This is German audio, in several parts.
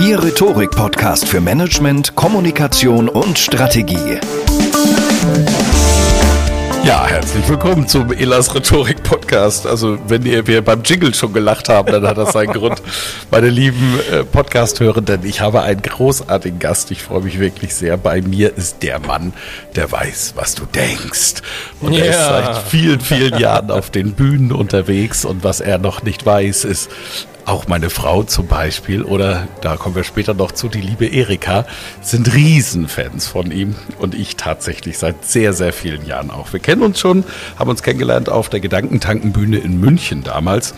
Ihr Rhetorik-Podcast für Management, Kommunikation und Strategie. Ja, herzlich willkommen zum Elas Rhetorik Podcast. Also, wenn ihr wir beim Jingle schon gelacht haben, dann hat das seinen Grund. Meine lieben äh, Podcast-Hörenden, ich habe einen großartigen Gast. Ich freue mich wirklich sehr. Bei mir ist der Mann, der weiß, was du denkst. Und yeah. er ist seit vielen, vielen Jahren auf den Bühnen unterwegs. Und was er noch nicht weiß, ist, auch meine Frau zum Beispiel oder da kommen wir später noch zu, die liebe Erika, sind Riesenfans von ihm und ich tatsächlich seit sehr, sehr vielen Jahren auch. Wir kennen uns schon, haben uns kennengelernt auf der Gedankentankenbühne in München damals.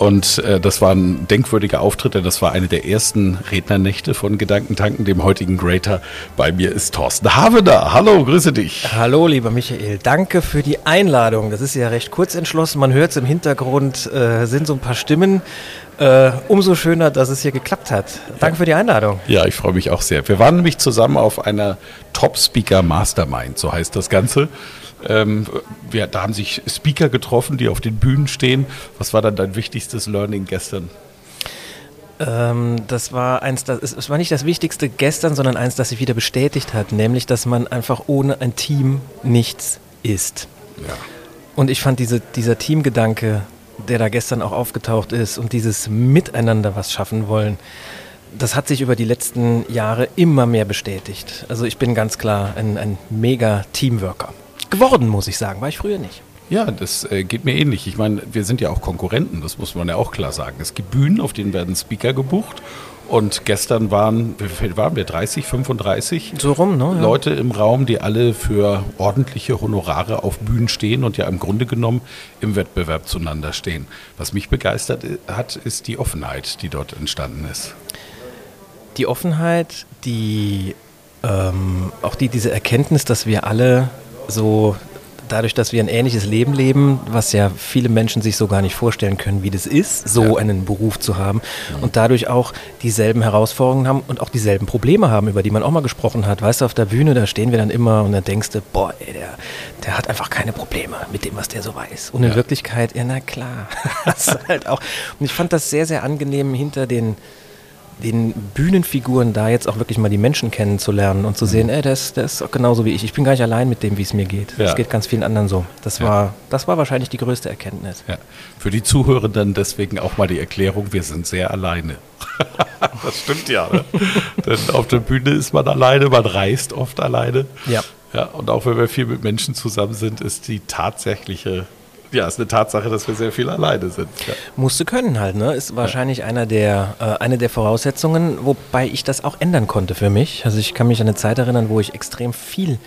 Und äh, das war ein denkwürdiger Auftritt, denn das war eine der ersten Rednernächte von Gedankentanken, dem heutigen Greater. Bei mir ist Thorsten Havener. Hallo, grüße dich. Hallo, lieber Michael. Danke für die Einladung. Das ist ja recht kurz entschlossen. Man hört es im Hintergrund, äh, sind so ein paar Stimmen. Äh, umso schöner, dass es hier geklappt hat. Danke ja. für die Einladung. Ja, ich freue mich auch sehr. Wir waren nämlich zusammen auf einer Top Speaker Mastermind, so heißt das Ganze. Ähm, wir, da haben sich Speaker getroffen, die auf den Bühnen stehen. Was war dann dein wichtigstes Learning gestern? Ähm, das war eins, das, es war nicht das Wichtigste gestern, sondern eins, das sich wieder bestätigt hat, nämlich, dass man einfach ohne ein Team nichts ist. Ja. Und ich fand diese, dieser Teamgedanke der da gestern auch aufgetaucht ist und dieses Miteinander was schaffen wollen, das hat sich über die letzten Jahre immer mehr bestätigt. Also ich bin ganz klar ein, ein mega Teamworker. Geworden, muss ich sagen, war ich früher nicht. Ja, das äh, geht mir ähnlich. Ich meine, wir sind ja auch Konkurrenten, das muss man ja auch klar sagen. Es gibt Bühnen, auf denen werden Speaker gebucht und gestern waren, wie viel waren wir, 30, 35 so rum, ne, ja. Leute im Raum, die alle für ordentliche Honorare auf Bühnen stehen und ja im Grunde genommen im Wettbewerb zueinander stehen. Was mich begeistert hat, ist die Offenheit, die dort entstanden ist. Die Offenheit, die ähm, auch die, diese Erkenntnis, dass wir alle so dadurch, dass wir ein ähnliches Leben leben, was ja viele Menschen sich so gar nicht vorstellen können, wie das ist, so ja. einen Beruf zu haben mhm. und dadurch auch dieselben Herausforderungen haben und auch dieselben Probleme haben, über die man auch mal gesprochen hat. Weißt du, auf der Bühne, da stehen wir dann immer und dann denkst du, boah, ey, der, der hat einfach keine Probleme mit dem, was der so weiß. Und in ja. Wirklichkeit, ja, na klar. das halt auch. Und ich fand das sehr, sehr angenehm hinter den den Bühnenfiguren da jetzt auch wirklich mal die Menschen kennenzulernen und zu sehen, mhm. ey, der ist, der ist auch genauso wie ich. Ich bin gar nicht allein mit dem, wie es mir geht. Es geht ganz vielen anderen so. Das, ja. war, das war wahrscheinlich die größte Erkenntnis. Ja. Für die Zuhörenden deswegen auch mal die Erklärung, wir sind sehr alleine. das stimmt ja. Ne? Denn auf der Bühne ist man alleine, man reist oft alleine. Ja. Ja, und auch wenn wir viel mit Menschen zusammen sind, ist die tatsächliche ja, ist eine Tatsache, dass wir sehr viel alleine sind. Ja. Musste können halt, ne? Ist wahrscheinlich ja. einer der, äh, eine der Voraussetzungen, wobei ich das auch ändern konnte für mich. Also ich kann mich an eine Zeit erinnern, wo ich extrem viel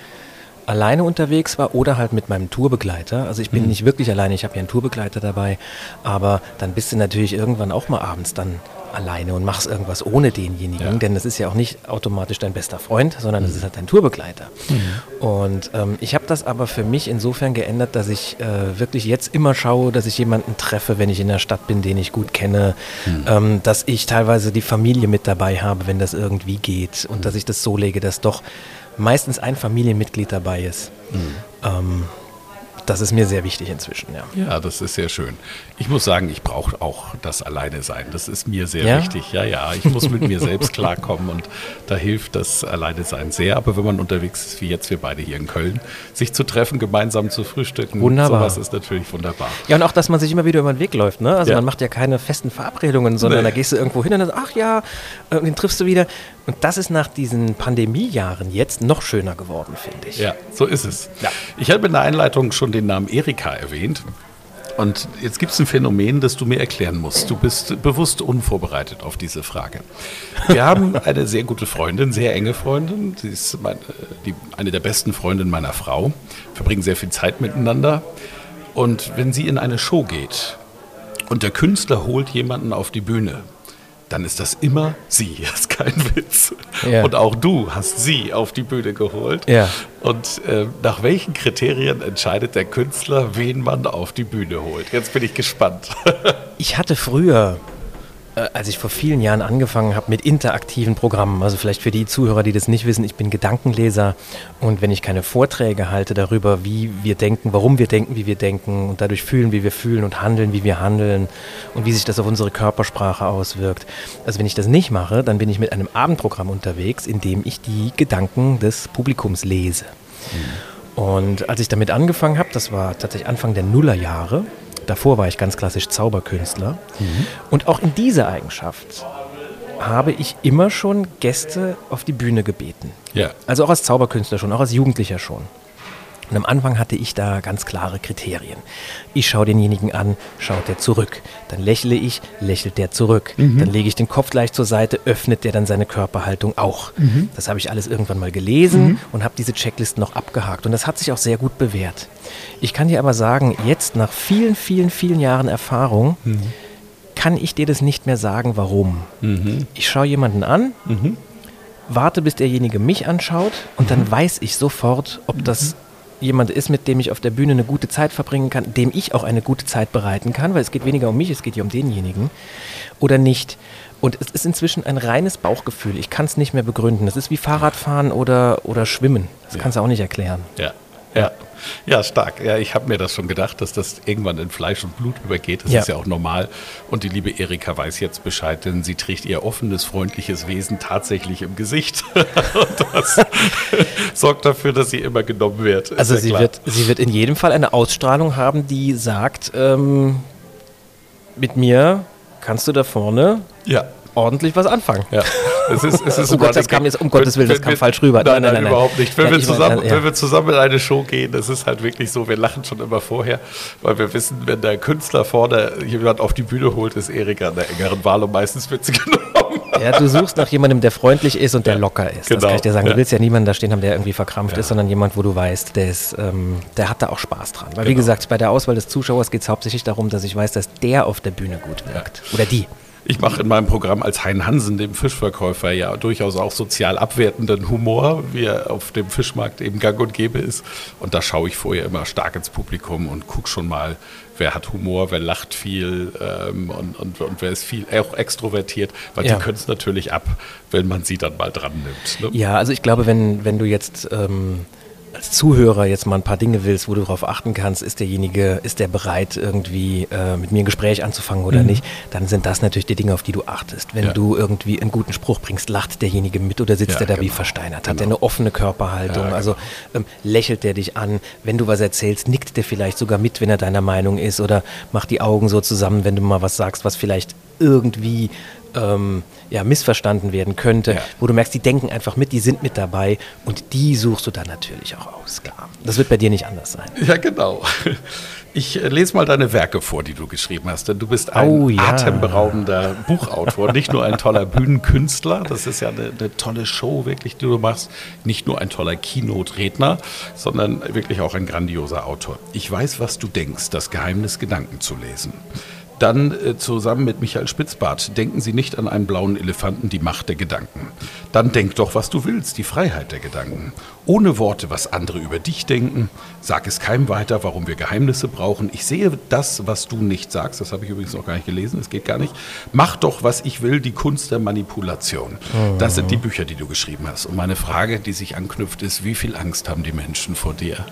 alleine unterwegs war oder halt mit meinem Tourbegleiter. Also ich bin mhm. nicht wirklich alleine, ich habe ja einen Tourbegleiter dabei, aber dann bist du natürlich irgendwann auch mal abends dann alleine und machst irgendwas ohne denjenigen, ja. denn das ist ja auch nicht automatisch dein bester Freund, sondern es mhm. ist halt dein Tourbegleiter. Mhm. Und ähm, ich habe das aber für mich insofern geändert, dass ich äh, wirklich jetzt immer schaue, dass ich jemanden treffe, wenn ich in der Stadt bin, den ich gut kenne, mhm. ähm, dass ich teilweise die Familie mit dabei habe, wenn das irgendwie geht und mhm. dass ich das so lege, dass doch meistens ein Familienmitglied dabei ist. Mhm. Ähm, das ist mir sehr wichtig inzwischen, ja. Ja, das ist sehr schön. Ich muss sagen, ich brauche auch das Alleine sein. Das ist mir sehr Ja? wichtig. Ja, ja, ich muss mit mir selbst klarkommen und da hilft das Alleine sein sehr. Aber wenn man unterwegs ist, wie jetzt wir beide hier in Köln, sich zu treffen, gemeinsam zu frühstücken, Wunderbar. sowas ist natürlich wunderbar. Ja, und auch, dass man sich immer wieder über den Weg läuft. Ne? Also Ja. man macht ja keine festen Verabredungen, sondern Nee. da gehst du irgendwo hin und dann, ach ja, den triffst du wieder. Und das ist nach diesen Pandemiejahren jetzt noch schöner geworden, finde ich. Ja, so ist es. Ich habe in der Einleitung schon den Namen Erika erwähnt. Und jetzt gibt es ein Phänomen, das du mir erklären musst. Du bist bewusst unvorbereitet auf diese Frage. Wir haben eine sehr gute Freundin, sehr enge Freundin. Sie ist meine, die, eine der besten Freundinnen meiner Frau. Verbringen sehr viel Zeit miteinander. Und wenn sie in eine Show geht und der Künstler holt jemanden auf die Bühne, dann ist das immer sie. Das ist kein Witz. Ja. Und auch du hast sie auf die Bühne geholt. Ja. Und äh, nach welchen Kriterien entscheidet der Künstler, wen man auf die Bühne holt? Jetzt bin ich gespannt. Ich hatte früher, als ich vor vielen Jahren angefangen habe mit interaktiven Programmen, also vielleicht für die Zuhörer, die das nicht wissen, ich bin Gedankenleser und wenn ich keine Vorträge halte darüber, wie wir denken, warum wir denken, wie wir denken und dadurch fühlen, wie wir fühlen und handeln, wie wir handeln und wie sich das auf unsere Körpersprache auswirkt. Also wenn ich das nicht mache, dann bin ich mit einem Abendprogramm unterwegs, in dem ich die Gedanken des Publikums lese. Und als ich damit angefangen habe, das war tatsächlich Anfang der Nullerjahre, davor war ich ganz klassisch Zauberkünstler. Und auch in dieser Eigenschaft habe ich immer schon Gäste auf die Bühne gebeten. Ja. Also auch als Zauberkünstler schon, auch als Jugendlicher schon. Und am Anfang hatte ich da ganz klare Kriterien. Ich schaue denjenigen an, schaut der zurück. Dann lächle ich, lächelt der zurück. Dann lege ich den Kopf leicht zur Seite, öffnet der dann seine Körperhaltung auch. Das habe ich alles irgendwann mal gelesen und habe diese Checklisten noch abgehakt. Und das hat sich auch sehr gut bewährt. Ich kann dir aber sagen, jetzt nach vielen, vielen, vielen Jahren Erfahrung, kann ich dir das nicht mehr sagen, warum. Ich schaue jemanden an, warte, bis derjenige mich anschaut und dann weiß ich sofort, ob das jemand ist, mit dem ich auf der Bühne eine gute Zeit verbringen kann, dem ich auch eine gute Zeit bereiten kann, weil es geht weniger um mich, es geht ja um denjenigen, oder nicht. Und es ist inzwischen ein reines Bauchgefühl. Ich kann es nicht mehr begründen. Es ist wie Fahrradfahren oder, oder Schwimmen. Das kannst du auch nicht erklären. Ja, ja. Ja, stark. Ja, ich habe mir das schon gedacht, dass das irgendwann in Fleisch und Blut übergeht. Das Ja. ist ja auch normal. Und die liebe Erika weiß jetzt Bescheid, denn sie trägt ihr offenes, freundliches Wesen tatsächlich im Gesicht. und das sorgt dafür, dass sie immer genommen wird. Ist Also ja sie klar. wird, sie wird in jedem Fall eine Ausstrahlung haben, die sagt, ähm, mit mir kannst du da vorne Ja. ordentlich was anfangen. Ja, es ist, es ist Oh Gott, das kam jetzt- um Gottes Willen, das kam falsch rüber. Nein, nein, Nein, überhaupt nicht. Wenn, wir zusammen, wenn wir zusammen in eine Show gehen, das ist halt wirklich so, wir lachen schon immer vorher, weil wir wissen, wenn der Künstler vorne jemand auf die Bühne holt, ist Erika an der engeren Wahl und meistens wird sie genommen. Ja, du suchst nach jemandem, der freundlich ist und der locker ist. Das genau. kann ich dir sagen. Du willst ja niemanden da stehen haben, der irgendwie verkrampft ist, sondern jemand, wo du weißt, der, ist, ähm, der hat da auch Spaß dran. Weil wie Genau. gesagt, bei der Auswahl des Zuschauers geht es hauptsächlich darum, dass ich weiß, dass der auf der Bühne gut wirkt. Oder die. Ich mache in meinem Programm als Hein Hansen, dem Fischverkäufer, ja durchaus auch sozial abwertenden Humor, wie er auf dem Fischmarkt eben gang und gäbe ist. Und da schaue ich vorher immer stark ins Publikum und gucke schon mal, wer hat Humor, wer lacht viel ähm, und, und, und wer ist viel auch extrovertiert, weil Ja. die können es natürlich ab, wenn man sie dann mal dran nimmt. Ne? Ja, also ich glaube, wenn, wenn du jetzt ähm, als Zuhörer jetzt mal ein paar Dinge willst, wo du darauf achten kannst, ist derjenige, ist der bereit, irgendwie äh, mit mir ein Gespräch anzufangen oder nicht, dann sind das natürlich die Dinge, auf die du achtest. Wenn Mhm. Ja. du irgendwie einen guten Spruch bringst, lacht derjenige mit oder sitzt Ja, der da wie genau. versteinert? Hat Genau. der eine offene Körperhaltung? Ja, Also ähm, lächelt der dich an? Wenn du was erzählst, nickt der vielleicht sogar mit, wenn er deiner Meinung ist oder macht die Augen so zusammen, wenn du mal was sagst, was vielleicht irgendwie ähm, ja, missverstanden werden könnte, Ja. wo du merkst, die denken einfach mit, die sind mit dabei und die suchst du dann natürlich auch aus, klar. Das wird bei dir nicht anders sein. Ja, genau. Ich lese mal deine Werke vor, die du geschrieben hast, denn du bist ein Oh, ja. atemberaubender Buchautor, nicht nur ein toller Bühnenkünstler, das ist ja eine, eine tolle Show wirklich, die du machst, nicht nur ein toller Keynote-Redner, sondern wirklich auch ein grandioser Autor. Ich weiß, was du denkst, das Geheimnis Gedanken zu lesen. Dann äh, zusammen mit Michael Spitzbart denken Sie nicht an einen blauen Elefanten, die Macht der Gedanken. Dann denk doch, was du willst, die Freiheit der Gedanken. Ohne Worte, was andere über dich denken. Sag es keinem weiter, warum wir Geheimnisse brauchen. Ich sehe das, was du nicht sagst. Das habe ich übrigens noch gar nicht gelesen, das geht gar nicht. Mach doch, was ich will, die Kunst der Manipulation. Das sind die Bücher, die du geschrieben hast. Und meine Frage, die sich anknüpft, ist, wie viel Angst haben die Menschen vor dir?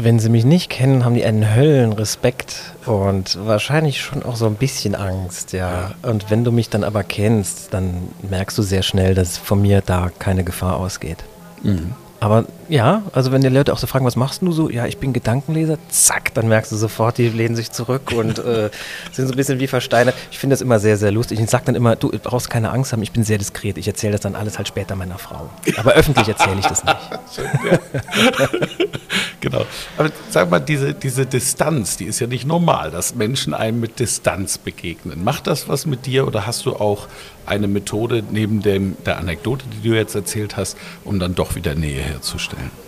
Wenn sie mich nicht kennen, haben die einen Höllenrespekt und wahrscheinlich schon auch so ein bisschen Angst, ja. Und wenn du mich dann aber kennst, dann merkst du sehr schnell, dass von mir da keine Gefahr ausgeht. Mhm. Aber ja, also wenn die Leute auch so fragen, was machst du so? Ja, ich bin Gedankenleser. Zack, dann merkst du sofort, die lehnen sich zurück und äh, sind so ein bisschen wie versteinert. Ich finde das immer sehr, sehr lustig. Ich sage dann immer, du brauchst keine Angst haben, ich bin sehr diskret. Ich erzähle das dann alles halt später meiner Frau. Aber öffentlich erzähle ich das nicht. Genau. Aber sag mal, diese, diese Distanz, die ist ja nicht normal, dass Menschen einem mit Distanz begegnen. Macht das was mit dir oder hast du auch eine Methode neben dem, der Anekdote, die du jetzt erzählt hast, um dann doch wieder Nähe herzustellen? that.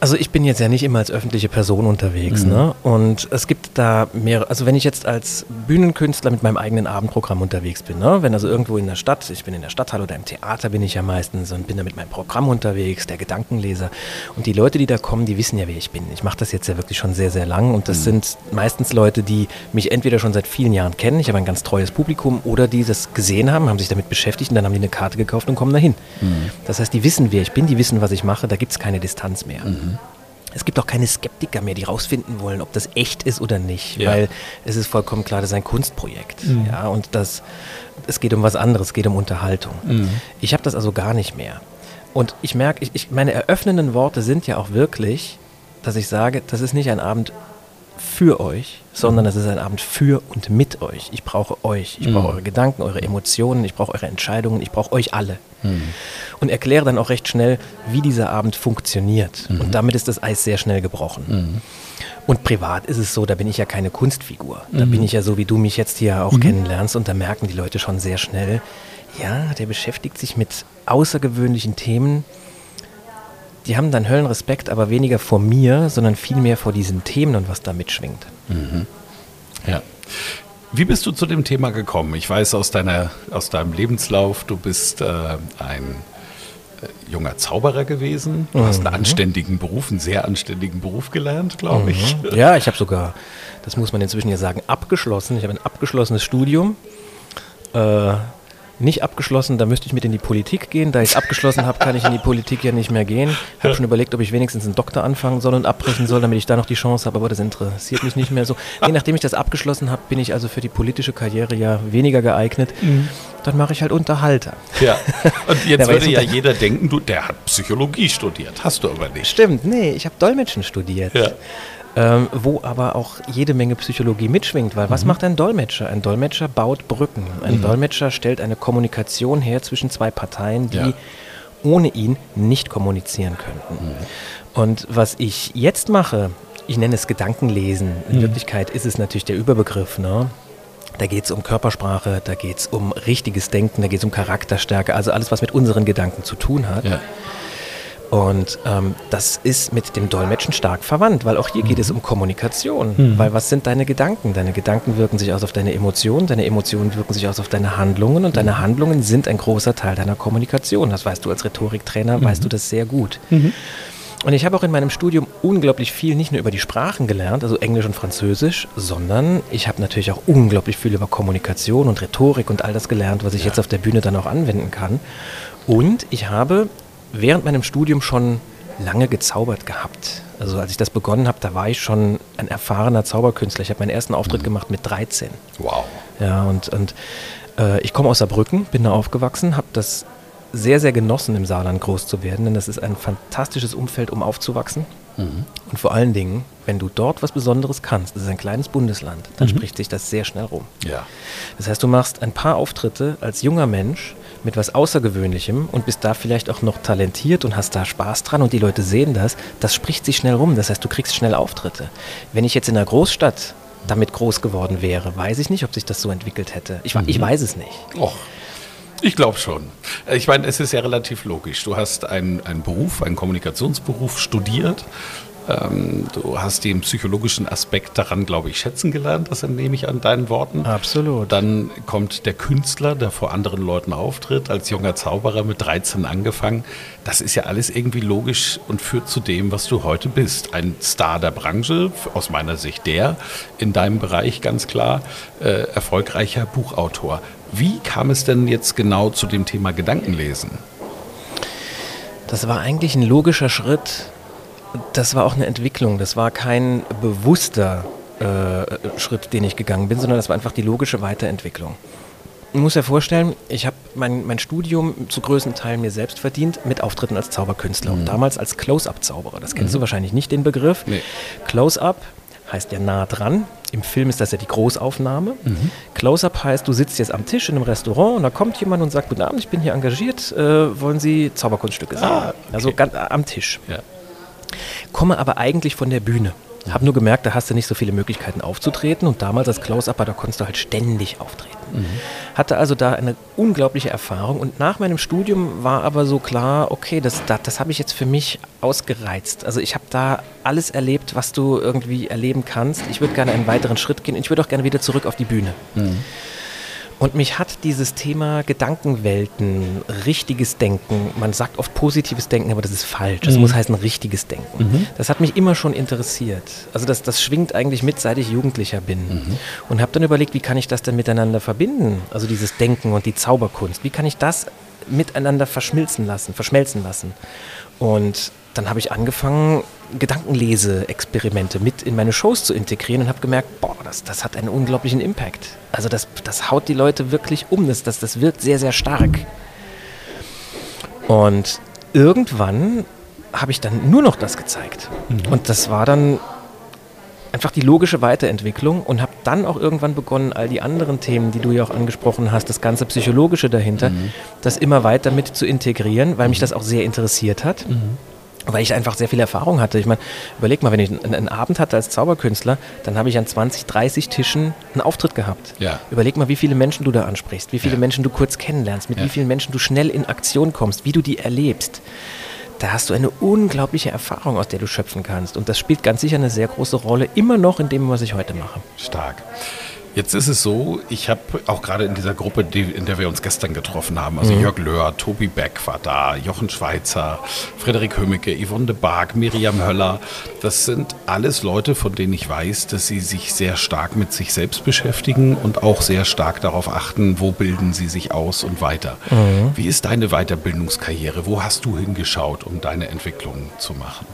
Also ich bin jetzt ja nicht immer als öffentliche Person unterwegs, mhm. ne? Und es gibt da mehrere, also wenn ich jetzt als Bühnenkünstler mit meinem eigenen Abendprogramm unterwegs bin, ne? Wenn also irgendwo in der Stadt, ich bin in der Stadthalle oder im Theater bin ich ja meistens und bin da mit meinem Programm unterwegs, der Gedankenleser. Und die Leute, die da kommen, die wissen ja, wer ich bin. Ich mache das jetzt ja wirklich schon sehr, sehr lang und das mhm. sind meistens Leute, die mich entweder schon seit vielen Jahren kennen, ich habe ein ganz treues Publikum, oder die das gesehen haben, haben sich damit beschäftigt und dann haben die eine Karte gekauft und kommen dahin. Mhm. Das heißt, die wissen, wer ich bin, die wissen, was ich mache, da gibt es keine Distanz mehr. Mhm. Es gibt auch keine Skeptiker mehr, die rausfinden wollen, ob das echt ist oder nicht, ja. weil es ist vollkommen klar, das ist ein Kunstprojekt. Mhm. Ja, und das, es geht um was anderes, es geht um Unterhaltung. Mhm. Ich habe das also gar nicht mehr. Und ich merke, ich, ich, meine eröffnenden Worte sind ja auch wirklich, dass ich sage, das ist nicht ein Abend für euch, sondern es ist ein Abend für und mit euch. Ich brauche euch. Ich brauche mhm. eure Gedanken, eure Emotionen, ich brauche eure Entscheidungen, ich brauche euch alle. Mhm. Und erkläre dann auch recht schnell, wie dieser Abend funktioniert. Mhm. Und damit ist das Eis sehr schnell gebrochen. Mhm. Und privat ist es so, da bin ich ja keine Kunstfigur. Da mhm. bin ich ja so, wie du mich jetzt hier auch mhm. kennenlernst. Und da merken die Leute schon sehr schnell, ja, der beschäftigt sich mit außergewöhnlichen Themen, die haben dann Höllenrespekt, aber weniger vor mir, sondern vielmehr vor diesen Themen und was da mitschwingt. Mhm. Ja. Wie bist du zu dem Thema gekommen? Ich weiß aus, deiner, aus deinem Lebenslauf, du bist äh, ein äh, junger Zauberer gewesen. Du mhm. hast einen mhm. anständigen Beruf, einen sehr anständigen Beruf gelernt, glaube mhm. ich. Ja, ich habe sogar, das muss man inzwischen ja sagen, abgeschlossen. Ich habe ein abgeschlossenes Studium. Äh, nicht abgeschlossen, da müsste ich mit in die Politik gehen. Da ich es abgeschlossen habe, kann ich in die Politik ja nicht mehr gehen. Ich habe schon überlegt, ob ich wenigstens einen Doktor anfangen soll und abbrechen soll, damit ich da noch die Chance habe, aber das interessiert mich nicht mehr so. Nee, nachdem ich das abgeschlossen habe, bin ich also für die politische Karriere ja weniger geeignet. Mhm. Dann mache ich halt Unterhalter. Ja, und jetzt ja, würde ja jeder denken, du, der hat Psychologie studiert, hast du aber nicht. Stimmt, nee, ich habe Dolmetschen studiert. Ja ähm, wo aber auch jede Menge Psychologie mitschwingt, weil mhm. was macht ein Dolmetscher? Ein Dolmetscher baut Brücken. Ein mhm. Dolmetscher stellt eine Kommunikation her zwischen zwei Parteien, die ja. ohne ihn nicht kommunizieren könnten. Mhm. Und was ich jetzt mache, ich nenne es Gedankenlesen. In mhm. Wirklichkeit ist es natürlich der Überbegriff. Ne? Da geht es um Körpersprache, da geht es um richtiges Denken, da geht es um Charakterstärke, also alles, was mit unseren Gedanken zu tun hat. Ja. Und ähm, das ist mit dem Dolmetschen stark verwandt, weil auch hier mhm. geht es um Kommunikation. Mhm. Weil was sind deine Gedanken? Deine Gedanken wirken sich aus auf deine Emotionen, deine Emotionen wirken sich aus auf deine Handlungen und mhm. deine Handlungen sind ein großer Teil deiner Kommunikation. Das weißt du als Rhetoriktrainer, weißt du mhm. das sehr gut. Mhm. Und ich habe auch in meinem Studium unglaublich viel nicht nur über die Sprachen gelernt, also Englisch und Französisch, sondern ich habe natürlich auch unglaublich viel über Kommunikation und Rhetorik und all das gelernt, was ich ja. jetzt auf der Bühne dann auch anwenden kann. Und ich habe während meinem Studium schon lange gezaubert gehabt. Also als ich das begonnen habe, da war ich schon ein erfahrener Zauberkünstler. Ich habe meinen ersten Auftritt mhm. gemacht mit 13. Wow. Ja, und, und äh, ich komme aus Saarbrücken, bin da aufgewachsen, habe das sehr, sehr genossen, im Saarland groß zu werden, denn das ist ein fantastisches Umfeld, um aufzuwachsen. Mhm. Und vor allen Dingen, wenn du dort was Besonderes kannst, das ist ein kleines Bundesland, dann mhm. spricht sich das sehr schnell rum. Ja. Das heißt, du machst ein paar Auftritte als junger Mensch mit was Außergewöhnlichem und bist da vielleicht auch noch talentiert und hast da Spaß dran und die Leute sehen das, das spricht sich schnell rum. Das heißt, du kriegst schnell Auftritte. Wenn ich jetzt in einer Großstadt damit groß geworden wäre, weiß ich nicht, ob sich das so entwickelt hätte. Ich, mhm. ich weiß es nicht. Och. Ich glaube schon. Ich meine, es ist ja relativ logisch. Du hast einen, einen Beruf, einen Kommunikationsberuf studiert ähm, du hast den psychologischen Aspekt daran, glaube ich, schätzen gelernt, das entnehme ich an deinen Worten. Absolut. Dann kommt der Künstler, der vor anderen Leuten auftritt, als junger Zauberer mit 13 angefangen. Das ist ja alles irgendwie logisch und führt zu dem, was du heute bist. Ein Star der Branche, aus meiner Sicht der, in deinem Bereich ganz klar, äh, erfolgreicher Buchautor. Wie kam es denn jetzt genau zu dem Thema Gedankenlesen? Das war eigentlich ein logischer Schritt das war auch eine Entwicklung. Das war kein bewusster äh, Schritt, den ich gegangen bin, sondern das war einfach die logische Weiterentwicklung. Ich muss ja vorstellen, ich habe mein, mein Studium zu größten Teilen mir selbst verdient mit Auftritten als Zauberkünstler mhm. und damals als Close-Up-Zauberer. Das kennst mhm. du wahrscheinlich nicht, den Begriff. Nee. Close-Up heißt ja nah dran. Im Film ist das ja die Großaufnahme. Mhm. Close-Up heißt, du sitzt jetzt am Tisch in einem Restaurant und da kommt jemand und sagt, guten Abend, ich bin hier engagiert, äh, wollen Sie Zauberkunststücke sehen? Ah, okay. Also ganz, äh, am Tisch. Ja. Komme aber eigentlich von der Bühne. Habe nur gemerkt, da hast du nicht so viele Möglichkeiten aufzutreten und damals als Close-Upper, da konntest du halt ständig auftreten. Mhm. Hatte also da eine unglaubliche Erfahrung und nach meinem Studium war aber so klar, okay, das, das, das habe ich jetzt für mich ausgereizt. Also ich habe da alles erlebt, was du irgendwie erleben kannst. Ich würde gerne einen weiteren Schritt gehen und ich würde auch gerne wieder zurück auf die Bühne. Mhm. Und mich hat dieses Thema Gedankenwelten, richtiges Denken, man sagt oft positives Denken, aber das ist falsch. Das mhm. muss heißen richtiges Denken. Mhm. Das hat mich immer schon interessiert. Also das, das schwingt eigentlich mit, seit ich Jugendlicher bin. Mhm. Und habe dann überlegt, wie kann ich das denn miteinander verbinden? Also dieses Denken und die Zauberkunst. Wie kann ich das miteinander verschmilzen lassen, verschmelzen lassen? Und dann habe ich angefangen, Gedankenlese-Experimente mit in meine Shows zu integrieren und habe gemerkt, boah, das, das hat einen unglaublichen Impact. Also das, das haut die Leute wirklich um, das, das, das wirkt sehr, sehr stark. Und irgendwann habe ich dann nur noch das gezeigt. Mhm. Und das war dann einfach die logische Weiterentwicklung und habe dann auch irgendwann begonnen, all die anderen Themen, die du ja auch angesprochen hast, das ganze Psychologische dahinter, mhm. das immer weiter mit zu integrieren, weil mich mhm. das auch sehr interessiert hat. Mhm weil ich einfach sehr viel Erfahrung hatte. Ich meine, überleg mal, wenn ich einen, Abend hatte als Zauberkünstler, dann habe ich an 20, 30 Tischen einen Auftritt gehabt. Ja. Überleg mal, wie viele Menschen du da ansprichst, wie viele ja. Menschen du kurz kennenlernst, mit ja. wie vielen Menschen du schnell in Aktion kommst, wie du die erlebst. Da hast du eine unglaubliche Erfahrung, aus der du schöpfen kannst. Und das spielt ganz sicher eine sehr große Rolle, immer noch in dem, was ich heute mache. Stark. Jetzt ist es so, ich habe auch gerade in dieser Gruppe, die, in der wir uns gestern getroffen haben, also mhm. Jörg Löhr, Tobi Beck war da, Jochen Schweizer, Frederik Hömicke, Yvonne de Barg, Miriam Höller. Das sind alles Leute, von denen ich weiß, dass sie sich sehr stark mit sich selbst beschäftigen und auch sehr stark darauf achten, wo bilden sie sich aus und weiter. Mhm. Wie ist deine Weiterbildungskarriere? Wo hast du hingeschaut, um deine Entwicklung zu machen?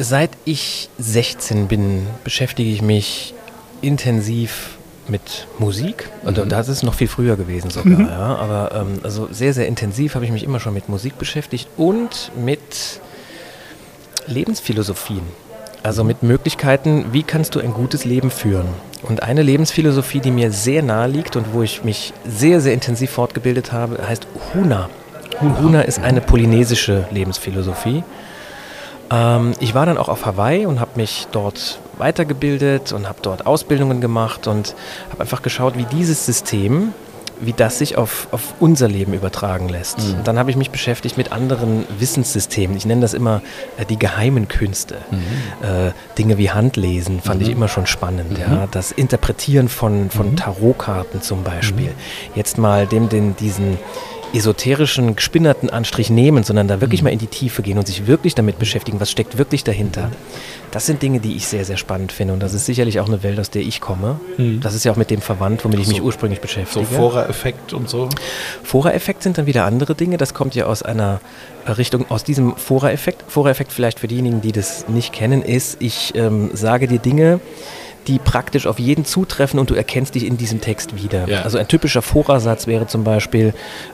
Seit ich 16 bin, beschäftige ich mich intensiv mit Musik. Und mhm. das ist noch viel früher gewesen sogar. Mhm. Ja. Aber ähm, also sehr, sehr intensiv habe ich mich immer schon mit Musik beschäftigt und mit Lebensphilosophien. Also mit Möglichkeiten, wie kannst du ein gutes Leben führen? Und eine Lebensphilosophie, die mir sehr nahe liegt und wo ich mich sehr, sehr intensiv fortgebildet habe, heißt Huna. Huna ist eine polynesische Lebensphilosophie. Ähm, ich war dann auch auf Hawaii und habe mich dort weitergebildet und habe dort Ausbildungen gemacht und habe einfach geschaut, wie dieses System, wie das sich auf, auf unser Leben übertragen lässt. Mhm. Und dann habe ich mich beschäftigt mit anderen Wissenssystemen. Ich nenne das immer äh, die geheimen Künste. Mhm. Äh, Dinge wie Handlesen fand mhm. ich immer schon spannend. Ja? Mhm. Das Interpretieren von, von mhm. Tarotkarten zum Beispiel. Mhm. Jetzt mal dem, den, diesen esoterischen, gespinnerten Anstrich nehmen, sondern da wirklich mhm. mal in die Tiefe gehen und sich wirklich damit beschäftigen, was steckt wirklich dahinter. Das sind Dinge, die ich sehr, sehr spannend finde und das ist sicherlich auch eine Welt, aus der ich komme. Mhm. Das ist ja auch mit dem verwandt, womit ich so, mich ursprünglich beschäftige. So Fora-Effekt und so? Fora-Effekt sind dann wieder andere Dinge. Das kommt ja aus einer Richtung, aus diesem Fora-Effekt. Fora-Effekt vielleicht für diejenigen, die das nicht kennen, ist, ich ähm, sage dir Dinge, die praktisch auf jeden zutreffen und du erkennst dich in diesem Text wieder. Ja. Also ein typischer Vorsatz wäre zum Beispiel,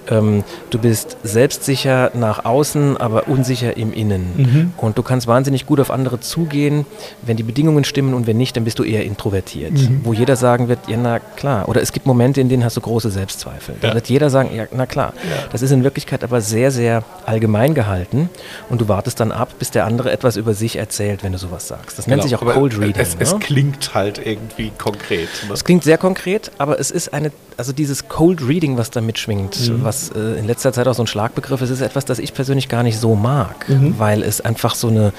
ähm, du bist selbstsicher nach außen, aber unsicher im Innen. Mhm. Und du kannst wahnsinnig gut auf andere zugehen, wenn die Bedingungen stimmen und wenn nicht, dann bist du eher introvertiert. Mhm. Wo jeder sagen wird, ja na klar. Oder es gibt Momente, in denen hast du große Selbstzweifel. Da wird jeder sagen, ja na klar. Ja. Das ist in Wirklichkeit aber sehr, sehr allgemein gehalten und du wartest dann ab, bis der andere etwas über sich erzählt, wenn du sowas sagst. Das nennt genau. sich auch Cold Reading. Es, es ne? klingt halt halt irgendwie konkret. Ne? Es klingt sehr konkret, aber es ist eine, also dieses Cold Reading, was da mitschwingt, mhm. was äh, in letzter Zeit auch so ein Schlagbegriff ist, ist etwas, das ich persönlich gar nicht so mag, mhm. weil es einfach so eine,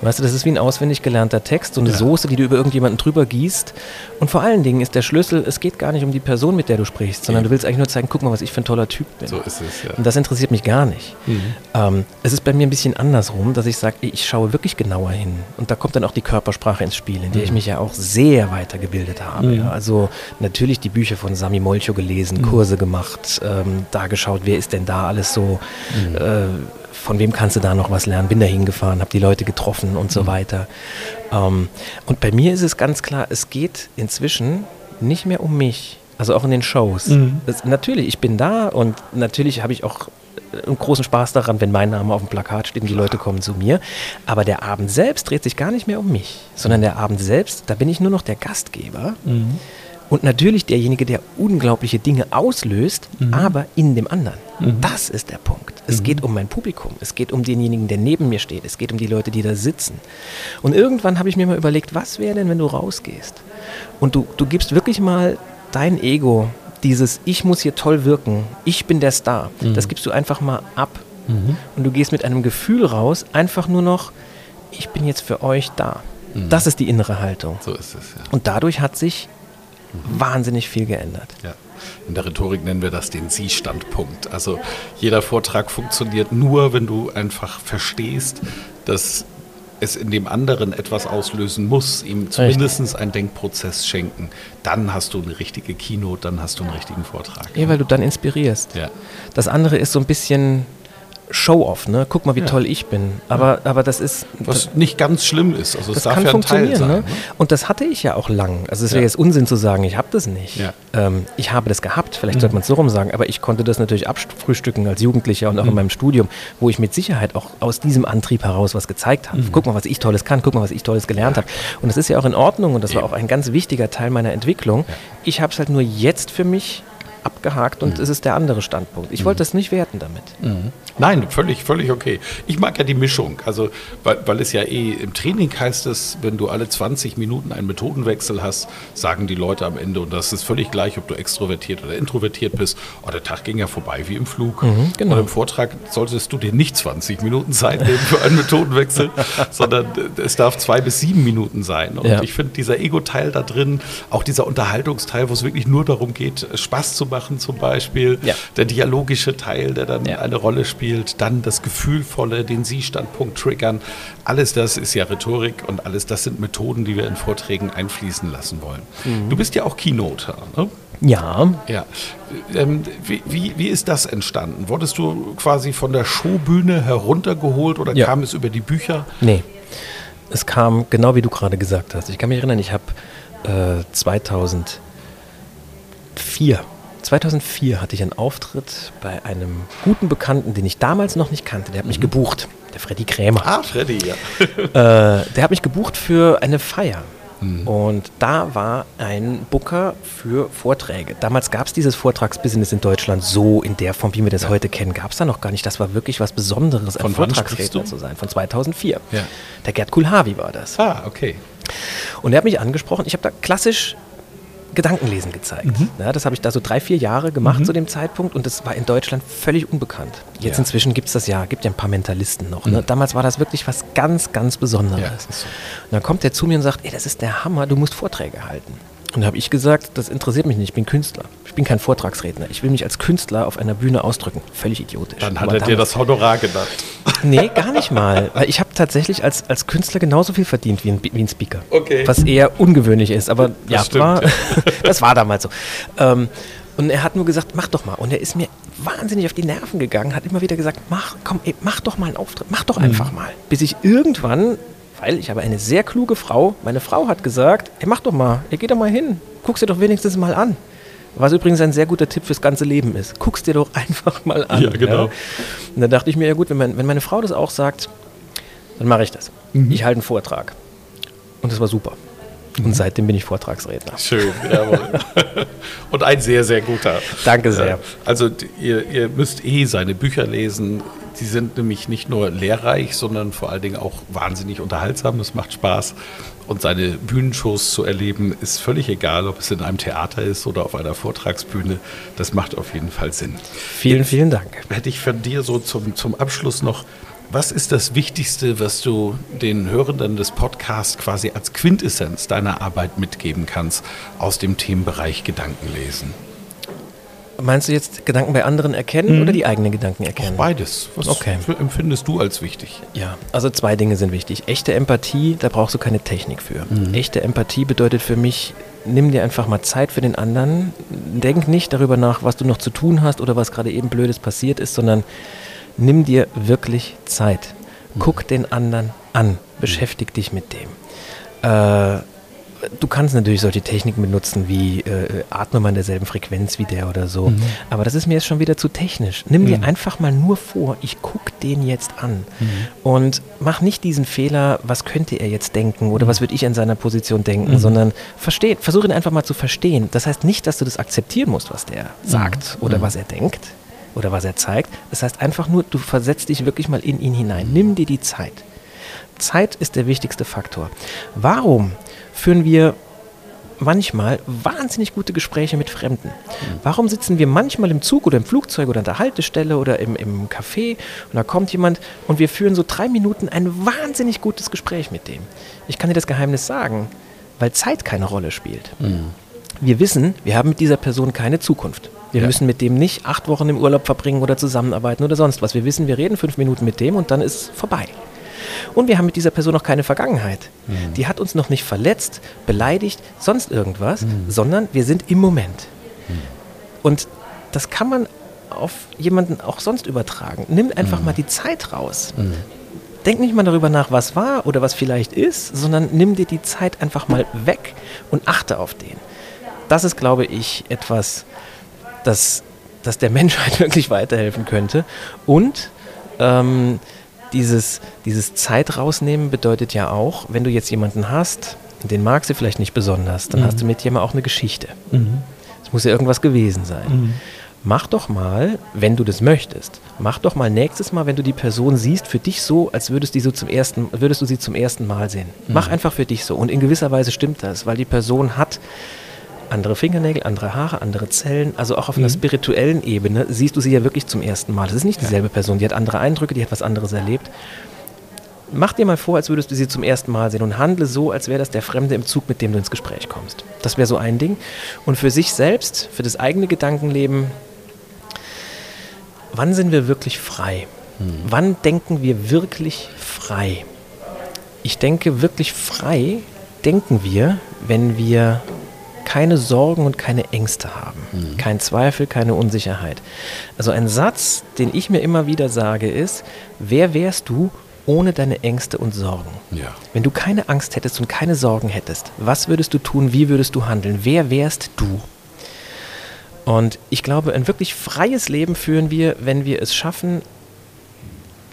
weißt du, das ist wie ein auswendig gelernter Text, so eine ja. Soße, die du über irgendjemanden drüber gießt. Und vor allen Dingen ist der Schlüssel, es geht gar nicht um die Person, mit der du sprichst, sondern ja. du willst eigentlich nur zeigen, guck mal, was ich für ein toller Typ bin. So ist es, ja. Und das interessiert mich gar nicht. Mhm. Ähm, es ist bei mir ein bisschen andersrum, dass ich sage, ich schaue wirklich genauer hin. Und da kommt dann auch die Körpersprache ins Spiel, in der ich mhm. mich ja auch sehr weitergebildet habe. Mhm. Also natürlich die Bücher von Sami Molcho gelesen, mhm. Kurse gemacht, ähm, da geschaut, wer ist denn da alles so mhm. äh, von wem kannst du da noch was lernen? Bin da hingefahren, habe die Leute getroffen und so weiter. Ähm, und bei mir ist es ganz klar, es geht inzwischen nicht mehr um mich. Also auch in den Shows. Das, natürlich, ich bin da und natürlich habe ich auch einen großen Spaß daran, wenn mein Name auf dem Plakat steht und die Leute kommen zu mir. Aber der Abend selbst dreht sich gar nicht mehr um mich, sondern der Abend selbst, da bin ich nur noch der Gastgeber. Und natürlich derjenige, der unglaubliche Dinge auslöst, aber in dem anderen. Das ist der Punkt. Es geht um mein Publikum. Es geht um denjenigen, der neben mir steht. Es geht um die Leute, die da sitzen. Und irgendwann habe ich mir mal überlegt, was wäre denn, wenn du rausgehst? Und du, du gibst wirklich mal dein Ego, dieses Ich muss hier toll wirken, ich bin der Star, das gibst du einfach mal ab. Und du gehst mit einem Gefühl raus, einfach nur noch, ich bin jetzt für euch da. Das ist die innere Haltung. So ist es, ja. Und dadurch hat sich wahnsinnig viel geändert. Ja. In der Rhetorik nennen wir das den Sie-Standpunkt. Also jeder Vortrag funktioniert nur, wenn du einfach verstehst, dass es in dem anderen etwas auslösen muss, ihm zumindest einen Denkprozess schenken. Dann hast du eine richtige Keynote, dann hast du einen richtigen Vortrag. Ja, weil du dann inspirierst. Ja. Das andere ist so ein bisschen Show-off, ne? Guck mal, wie toll ich bin. Aber, aber das ist. Was nicht ganz schlimm ist. Also es das kann ja funktionieren. sein. Ne? Ne? Und das hatte ich ja auch lang. Also es wäre Ja. jetzt Unsinn zu sagen, ich habe das nicht. Ja. Ähm, ich habe das gehabt, vielleicht Mhm. sollte man es so rum sagen, aber ich konnte das natürlich abfrühstücken als Jugendlicher und auch Mhm. in meinem Studium, wo ich mit Sicherheit auch aus diesem Antrieb heraus was gezeigt habe. Mhm. Guck mal, was ich Tolles kann, guck mal, was ich Tolles gelernt habe. Und das ist ja auch in Ordnung und das war auch ein ganz wichtiger Teil meiner Entwicklung. Ich habe es halt nur jetzt für mich abgehakt Mhm. und es ist der andere Standpunkt. Ich wollte das nicht werten damit. Nein, völlig, völlig okay. Ich mag ja die Mischung. Also, weil, weil es ja eh im Training heißt es, wenn du alle 20 Minuten einen Methodenwechsel hast, sagen die Leute am Ende, und das ist völlig gleich, ob du extrovertiert oder introvertiert bist, oh, der Tag ging ja vorbei wie im Flug. genau. Und im Vortrag solltest du dir nicht 20 Minuten Zeit nehmen für einen Methodenwechsel, sondern es darf zwei bis sieben Minuten sein. Und Ja. ich finde dieser Ego-Teil da drin, auch dieser Unterhaltungsteil, wo es wirklich nur darum geht, Spaß zu machen zum Beispiel, Ja. der dialogische Teil, der dann Ja. eine Rolle spielt, dann das Gefühlvolle, den Sie-Standpunkt triggern. Alles das ist ja Rhetorik und alles das sind Methoden, die wir in Vorträgen einfließen lassen wollen. Mhm. Du bist ja auch Keynoter, ne? Ja, Ja. Ähm, wie, wie, wie ist das entstanden? Wurdest du quasi von der Showbühne heruntergeholt oder Ja. kam es über die Bücher? Nee. Es kam genau wie du gerade gesagt hast. Ich kann mich erinnern, ich habe äh, 2004, 2004 hatte ich einen Auftritt bei einem guten Bekannten, den ich damals noch nicht kannte. Der hat mich gebucht, der Freddy Krämer. Ah, Freddy, ja. Äh, der hat mich gebucht für eine Feier. Und da war ein Booker für Vorträge. Damals gab es dieses Vortragsbusiness in Deutschland so in der Form, wie wir das heute kennen, gab es da noch gar nicht. Das war wirklich was Besonderes, ein Von Vortragsredner zu sein. Von 2004. Ja. Der Gerd Kulhavi war das. Ah, okay. Und er hat mich angesprochen. Ich habe da klassisch Gedankenlesen gezeigt. Ja, das habe ich da so drei, vier Jahre gemacht zu dem Zeitpunkt und das war in Deutschland völlig unbekannt. Jetzt Ja. inzwischen gibt es das ja, gibt ja ein paar Mentalisten noch. Ne? Damals war das wirklich was ganz, ganz Besonderes. Ja, so. Und dann kommt er zu mir und sagt, ey, das ist der Hammer, du musst Vorträge halten. Und da habe ich gesagt, das interessiert mich nicht, ich bin Künstler. Ich bin kein Vortragsredner. Ich will mich als Künstler auf einer Bühne ausdrücken. Völlig idiotisch. Dann hat er dir das Honorar genannt. Nee, gar nicht mal. Weil ich habe tatsächlich als, als Künstler genauso viel verdient wie ein, wie ein Speaker. Okay. Was eher ungewöhnlich ist, aber ja, stimmt. war, das war damals so. Ähm, und er hat nur gesagt, mach doch mal. Und er ist mir wahnsinnig auf die Nerven gegangen, hat immer wieder gesagt, mach, komm, ey, mach doch mal einen Auftritt, mach doch einfach mal. Bis ich irgendwann, weil ich habe eine sehr kluge Frau, meine Frau hat gesagt, ey, mach doch mal, ey, geh doch mal hin, guck's dir doch wenigstens mal an. Was übrigens ein sehr guter Tipp fürs ganze Leben ist. Guck's dir doch einfach mal an. Ja, genau. Und da dachte ich mir, ja gut, wenn, mein, wenn meine Frau das auch sagt, dann mache ich das. Ich halte einen Vortrag. Und das war super. Und seitdem bin ich Vortragsredner. Schön, jawohl. Und ein sehr, sehr guter. Danke sehr. Ja, Also ihr, ihr müsst eh seine Bücher lesen. Die sind nämlich nicht nur lehrreich, sondern vor allen Dingen auch wahnsinnig unterhaltsam. Es macht Spaß. Und seine Bühnenshows zu erleben, ist völlig egal, ob es in einem Theater ist oder auf einer Vortragsbühne. Das macht auf jeden Fall Sinn. Vielen, vielen Dank. Hätte ich von dir so zum, zum Abschluss noch, was ist das Wichtigste, was du den Hörenden des Podcasts quasi als Quintessenz deiner Arbeit mitgeben kannst aus dem Themenbereich Gedankenlesen? Meinst du jetzt Gedanken bei anderen erkennen oder die eigenen Gedanken erkennen? Beides. Was Okay. empfindest du als wichtig? Ja, also zwei Dinge sind wichtig. Echte Empathie, da brauchst du keine Technik für. Echte Empathie bedeutet für mich, nimm dir einfach mal Zeit für den anderen. Denk nicht darüber nach, was du noch zu tun hast oder was gerade eben Blödes passiert ist, sondern nimm dir wirklich Zeit. Guck den anderen an, beschäftig dich mit dem. Äh, du kannst natürlich solche Techniken benutzen wie äh, atme mal in derselben Frequenz wie der oder so. Mhm. Aber das ist mir jetzt schon wieder zu technisch. Nimm mhm. dir einfach mal nur vor, ich gucke den jetzt an mhm. und mach nicht diesen Fehler, was könnte er jetzt denken oder mhm. was würde ich in seiner Position denken, mhm. sondern versteh, versuche ihn einfach mal zu verstehen. Das heißt nicht, dass du das akzeptieren musst, was der mhm. sagt oder was er denkt oder was er zeigt. Das heißt einfach nur, du versetzt dich wirklich mal in ihn hinein. Nimm dir die Zeit. Zeit ist der wichtigste Faktor. Warum führen wir manchmal wahnsinnig gute Gespräche mit Fremden. Warum sitzen wir manchmal im Zug oder im Flugzeug oder an der Haltestelle oder im, im Café und da kommt jemand und wir führen so drei Minuten ein wahnsinnig gutes Gespräch mit dem? Ich kann dir das Geheimnis sagen, weil Zeit keine Rolle spielt. Mhm. Wir wissen, wir haben mit dieser Person keine Zukunft. Wir ja. müssen mit dem nicht acht Wochen im Urlaub verbringen oder zusammenarbeiten oder sonst was. Wir wissen, wir reden fünf Minuten mit dem und dann ist es vorbei. Und wir haben mit dieser Person noch keine Vergangenheit. Mhm. Die hat uns noch nicht verletzt, beleidigt, sonst irgendwas, mhm. sondern wir sind im Moment. Mhm. Und das kann man auf jemanden auch sonst übertragen. Nimm einfach mhm. mal die Zeit raus. Mhm. Denk nicht mal darüber nach, was war oder was vielleicht ist, sondern nimm dir die Zeit einfach mal weg und achte auf den. Das ist, glaube ich, etwas, das, das der Menschheit wirklich weiterhelfen könnte. Und ähm, dieses, dieses Zeit rausnehmen bedeutet ja auch, wenn du jetzt jemanden hast, den magst du vielleicht nicht besonders, dann mhm. hast du mit jemandem auch eine Geschichte. Es mhm. muss ja irgendwas gewesen sein. Mhm. Mach doch mal, wenn du das möchtest, mach doch mal nächstes Mal, wenn du die Person siehst, für dich so, als würdest, die so zum ersten, würdest du sie zum ersten Mal sehen. Mach mhm. einfach für dich so. Und in gewisser Weise stimmt das, weil die Person hat andere Fingernägel, andere Haare, andere Zellen. Also auch auf mhm. einer spirituellen Ebene siehst du sie ja wirklich zum ersten Mal. Das ist nicht dieselbe Person, die hat andere Eindrücke, die hat was anderes erlebt. Mach dir mal vor, als würdest du sie zum ersten Mal sehen und handle so, als wäre das der Fremde im Zug, mit dem du ins Gespräch kommst. Das wäre so ein Ding. Und für sich selbst, für das eigene Gedankenleben, wann sind wir wirklich frei? Mhm. Wann denken wir wirklich frei? Ich denke, wirklich frei denken wir, wenn wir keine Sorgen und keine Ängste haben. Mhm. Kein Zweifel, keine Unsicherheit. Also ein Satz, den ich mir immer wieder sage, ist, wer wärst du ohne deine Ängste und Sorgen? Ja. Wenn du keine Angst hättest und keine Sorgen hättest, was würdest du tun, wie würdest du handeln? Wer wärst du? Und ich glaube, ein wirklich freies Leben führen wir, wenn wir es schaffen,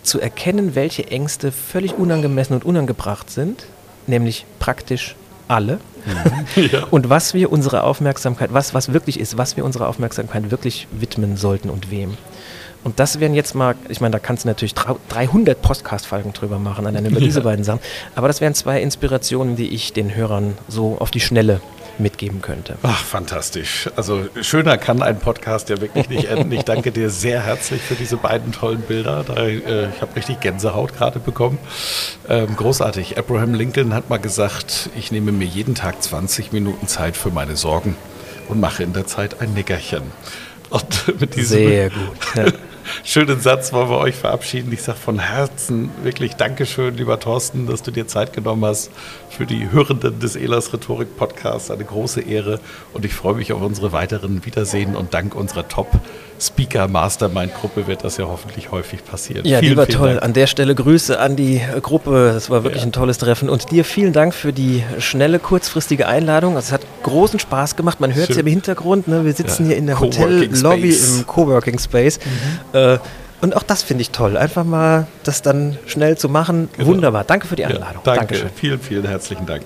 zu erkennen, welche Ängste völlig unangemessen und unangebracht sind, nämlich praktisch alle. Ja. Und was wir unsere Aufmerksamkeit, was, was wirklich ist, was wir unserer Aufmerksamkeit wirklich widmen sollten und wem. Und das wären jetzt mal, ich meine, da kannst du natürlich 300 Podcast-Folgen drüber machen, allein über ja. diese beiden Sachen. Aber das wären zwei Inspirationen, die ich den Hörern so auf die Schnelle mitgeben könnte. Ach, fantastisch. Also schöner kann ein Podcast ja wirklich nicht enden. Ich danke dir sehr herzlich für diese beiden tollen Bilder. Da, äh, ich habe richtig Gänsehaut gerade bekommen. Ähm, großartig. Abraham Lincoln hat mal gesagt, ich nehme mir jeden Tag 20 Minuten Zeit für meine Sorgen und mache in der Zeit ein Nickerchen. Und mit diesem Sehr gut. Ja. Schönen Satz wollen wir euch verabschieden. Ich sage von Herzen wirklich Dankeschön, lieber Thorsten, dass du dir Zeit genommen hast für die Hörenden des Elas Rhetorik Podcasts. Eine große Ehre und ich freue mich auf unsere weiteren Wiedersehen und dank unserer Top Speaker Mastermind Gruppe wird das ja hoffentlich häufig passieren. Ja, vielen, lieber vielen toll. Dank. An der Stelle Grüße an die äh, Gruppe. Es war wirklich ja. ein tolles Treffen und dir vielen Dank für die schnelle, kurzfristige Einladung. Also es hat großen Spaß gemacht. Man hört es ja im Hintergrund. Ne? Wir sitzen ja. hier in der Hotellobby im Coworking Space. Mhm. Äh, und auch das finde ich toll. Einfach mal das dann schnell zu machen. Genau. Wunderbar. Danke für die Einladung. Ja, danke. Dankeschön. Vielen, vielen herzlichen Dank.